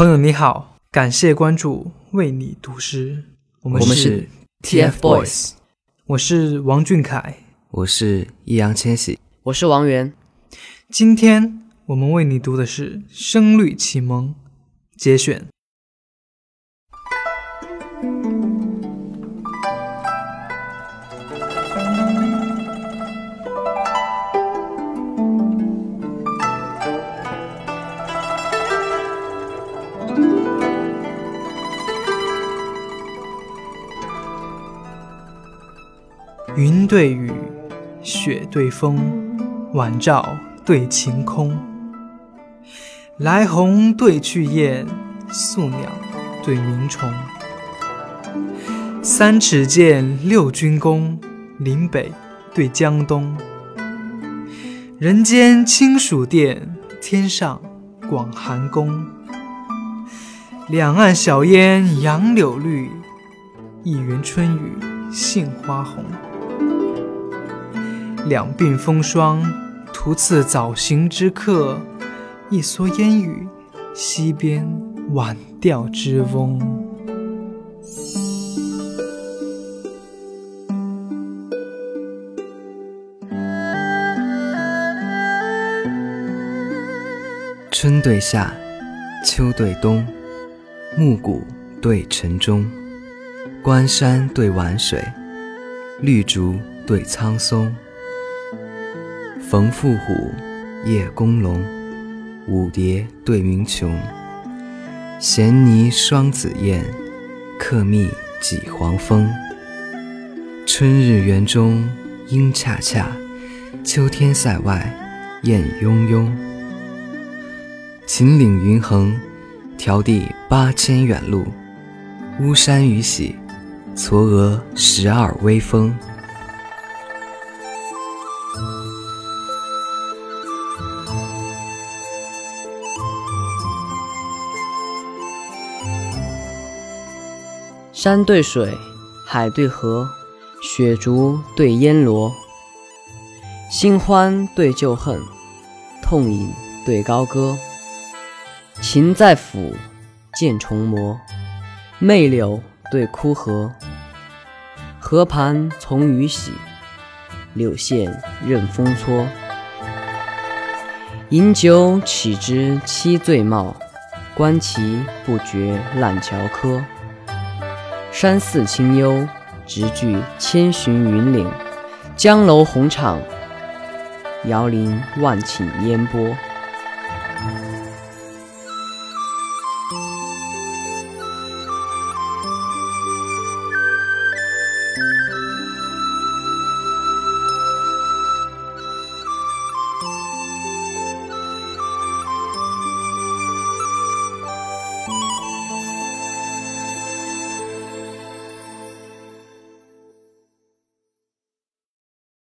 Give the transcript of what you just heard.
朋友你好，感谢关注，为你读诗。我们是 TFBOYS，我是王俊凯。我是易烊千玺。我是王源。今天我们为你读的是《声律启蒙》节选。云对雨，雪对风，晚照对晴空。来鸿对去雁，宿鸟对鸣虫。三尺剑，六钧弓，岭北对江东。人间清暑殿，天上广寒宫。两岸晓烟杨柳绿，一园春雨杏花红。两鬓风霜，徒次早行之客；一蓑烟雨，溪边晚钓之翁。春对夏，秋对冬，暮鼓对晨钟，关山对晚水，绿竹对苍松。冯妇虎，叶公龙，舞蝶对鸣琼。衔泥双紫燕，客蜜几黄蜂。春日园中莺恰恰，秋天塞外雁雍雍。秦岭云横，迢递八千远路；巫山雨洗，嵯峨十二微峰。山对水，海对河，雪竹对烟萝。新欢对旧恨，痛饮对高歌。情在抚，剑重磨，媚柳对枯荷。河畔从雨洗，柳线任风搓。饮酒岂知七醉貌，观棋不觉烂樵柯。山寺清幽，直距千寻云岭；江楼红场，遥临万顷烟波。